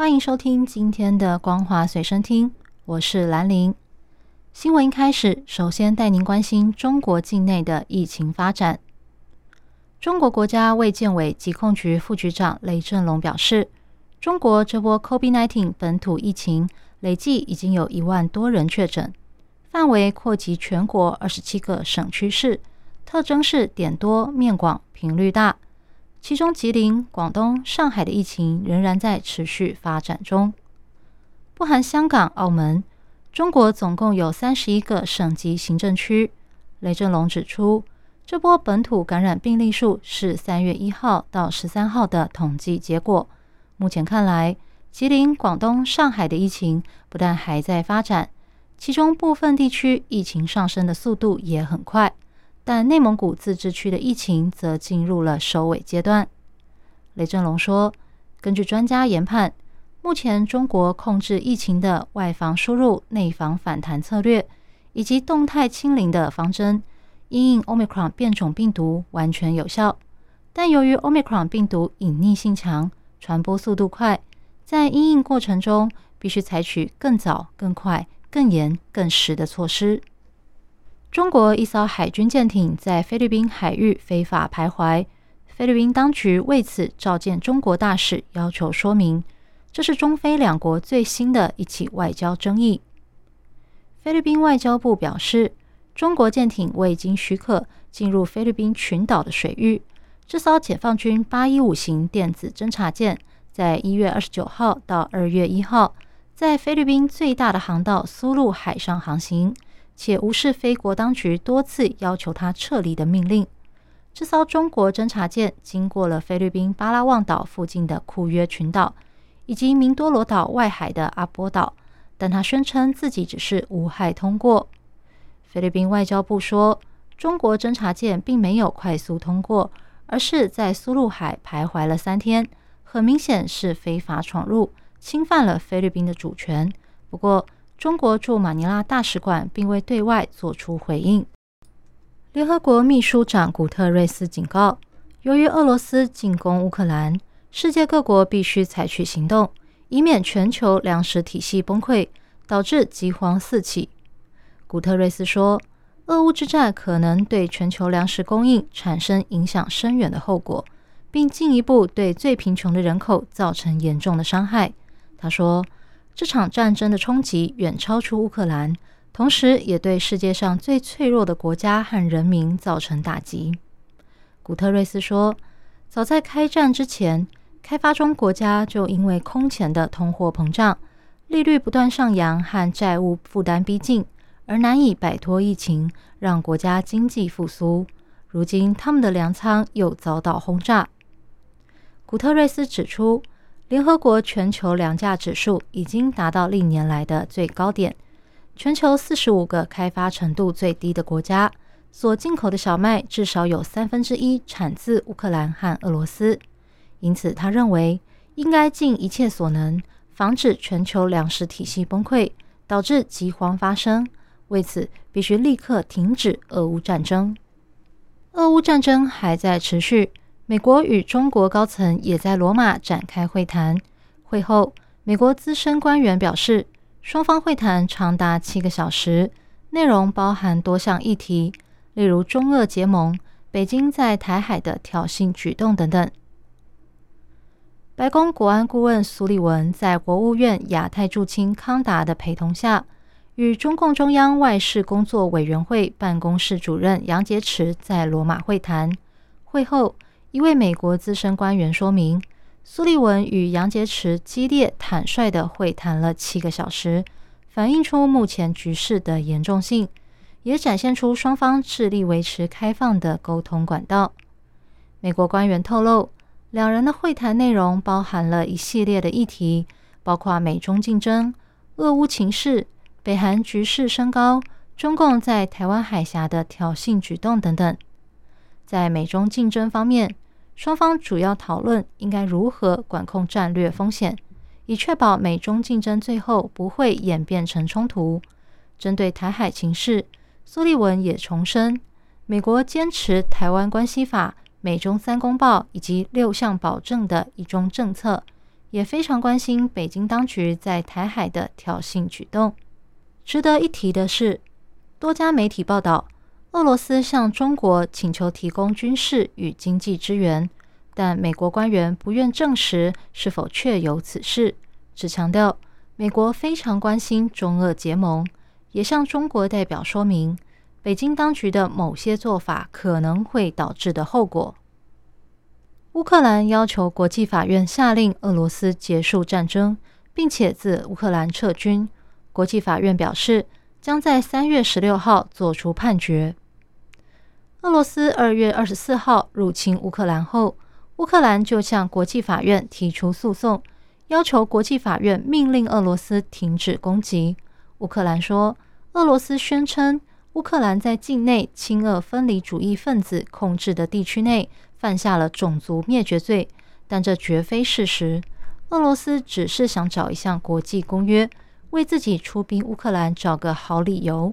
欢迎收听今天的《光华随身听》，我是兰玲。新闻一开始，首先带您关心中国境内的疫情发展。中国国家卫健委疾控局副局长雷振龙表示，中国这波 COVID-19 本土疫情累计已经有一万多人确诊，范围扩及全国二十七个省区市，特征是点多、面广、频率大。其中，吉林、广东、上海的疫情仍然在持续发展中，不含香港、澳门。中国总共有三十一个省级行政区。雷振龙指出，这波本土感染病例数是三月一号到十三号的统计结果。目前看来，吉林、广东、上海的疫情不但还在发展，其中部分地区疫情上升的速度也很快。但内蒙古自治区的疫情则进入了收尾阶段。雷振龙说：“根据专家研判。”目前，中国控制疫情的外防输入、内防反弹策略，以及动态清零的方针，因应 Omicron 变种病毒完全有效。但由于 Omicron 病毒隐匿性强、传播速度快，在因应过程中必须采取更早、更快、更严、更实的措施。中国一艘海军舰艇在菲律宾海域非法徘徊，菲律宾当局为此召见中国大使，要求说明。这是中菲两国最新的一起外交争议。菲律宾外交部表示，中国舰艇未经许可进入菲律宾群岛的水域。这艘解放军八一五型电子侦察舰在一月二十九号到二月一号，在菲律宾最大的航道苏禄海上航行，且无视菲国当局多次要求他撤离的命令。这艘中国侦察舰经过了菲律宾巴拉望岛附近的库约群岛。以及明多罗岛外海的阿波岛，但他宣称自己只是无害通过。菲律宾外交部说，中国侦察舰并没有快速通过，而是在苏禄海徘徊了三天，很明显是非法闯入，侵犯了菲律宾的主权。不过，中国驻马尼拉大使馆并未对外做出回应。联合国秘书长古特瑞斯警告，由于俄罗斯进攻乌克兰。世界各国必须采取行动，以免全球粮食体系崩溃，导致饥荒四起。古特瑞斯说：“俄乌之战可能对全球粮食供应产生影响深远的后果，并进一步对最贫穷的人口造成严重的伤害。”他说：“这场战争的冲击远超出乌克兰，同时也对世界上最脆弱的国家和人民造成打击。”古特瑞斯说：“早在开战之前。”开发中国家就因为空前的通货膨胀、利率不断上扬和债务负担逼近，而难以摆脱疫情，让国家经济复苏。如今，他们的粮仓又遭到轰炸。古特瑞斯指出，联合国全球粮价指数已经达到历年来的最高点。全球四十五个开发程度最低的国家所进口的小麦，至少有三分之一产自乌克兰和俄罗斯。因此，他认为应该尽一切所能防止全球粮食体系崩溃，导致饥荒发生。为此，必须立刻停止俄乌战争。俄乌战争还在持续，美国与中国高层也在罗马展开会谈。会后，美国资深官员表示，双方会谈长达七个小时，内容包含多项议题，例如中俄结盟、北京在台海的挑衅举动等等。白宫国安顾问苏利文在国务院亚太驻青康达的陪同下，与中共中央外事工作委员会办公室主任杨洁篪在罗马会谈。会后，一位美国资深官员说明，苏利文与杨洁篪激烈坦率的会谈了七个小时，反映出目前局势的严重性，也展现出双方致力维持开放的沟通管道。美国官员透露。两人的会谈内容包含了一系列的议题，包包括美中竞争、俄乌情势、北韩局势升高、中共在台湾海峡的挑衅举动等等。在美中竞争方面，双方主要讨论应该如何管控战略风险，以确保美中竞争最后不会演变成冲突。针对台海情势，苏利文也重申，美国坚持《台湾关系法》、美中三公报以及六项保证的一中政策。也非常关心北京当局在台海的挑衅举动。值得一提的是，多家媒体报道，俄罗斯向中国请求提供军事与经济支援，但美国官员不愿证实是否确有此事，只强调美国非常关心中俄结盟，也向中国代表说明北京当局的某些做法可能会导致的后果。乌克兰要求国际法院下令俄罗斯结束战争，并且自乌克兰撤军。国际法院表示，将在三月十六号作出判决。俄罗斯二月二十四号入侵乌克兰后，乌克兰就向国际法院提出诉讼，要求国际法院命令俄罗斯停止攻击。乌克兰说，俄罗斯宣称乌克兰在境内亲俄分离主义分子控制的地区内。犯下了种族灭绝罪，但这绝非事实。俄罗斯只是想找一项国际公约，为自己出兵乌克兰找个好理由。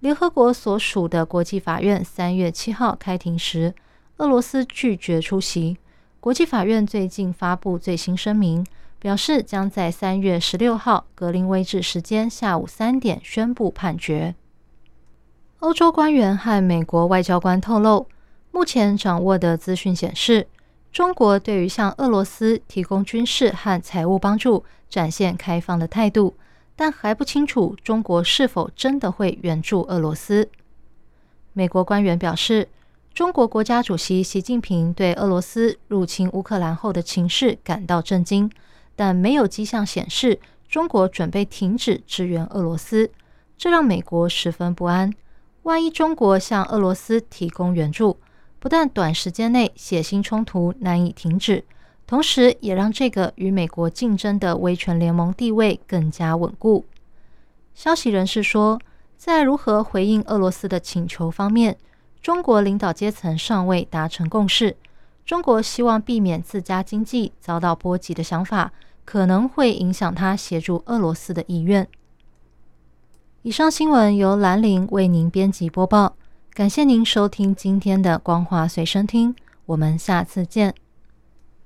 联合国所属的国际法院三月七号开庭时，俄罗斯拒绝出席。国际法院最近发布最新声明，表示将在三月十六号格林威治时间下午三点宣布判决。欧洲官员和美国外交官透露。目前掌握的资讯显示，中国对于向俄罗斯提供军事和财务帮助展现开放的态度，但还不清楚中国是否真的会援助俄罗斯。美国官员表示，中国国家主席习近平对俄罗斯入侵乌克兰后的情势感到震惊，但没有迹象显示中国准备停止支援俄罗斯，这让美国十分不安。万一中国向俄罗斯提供援助，不但短时间内血腥冲突难以停止，同时也让这个与美国竞争的威权联盟地位更加稳固。消息人士说，在如何回应俄罗斯的请求方面，中国领导阶层尚未达成共识。中国希望避免自家经济遭到波及的想法，可能会影响他协助俄罗斯的意愿。以上新闻由兰陵为您编辑播报。感谢您收听今天的光华随身听，我们下次见。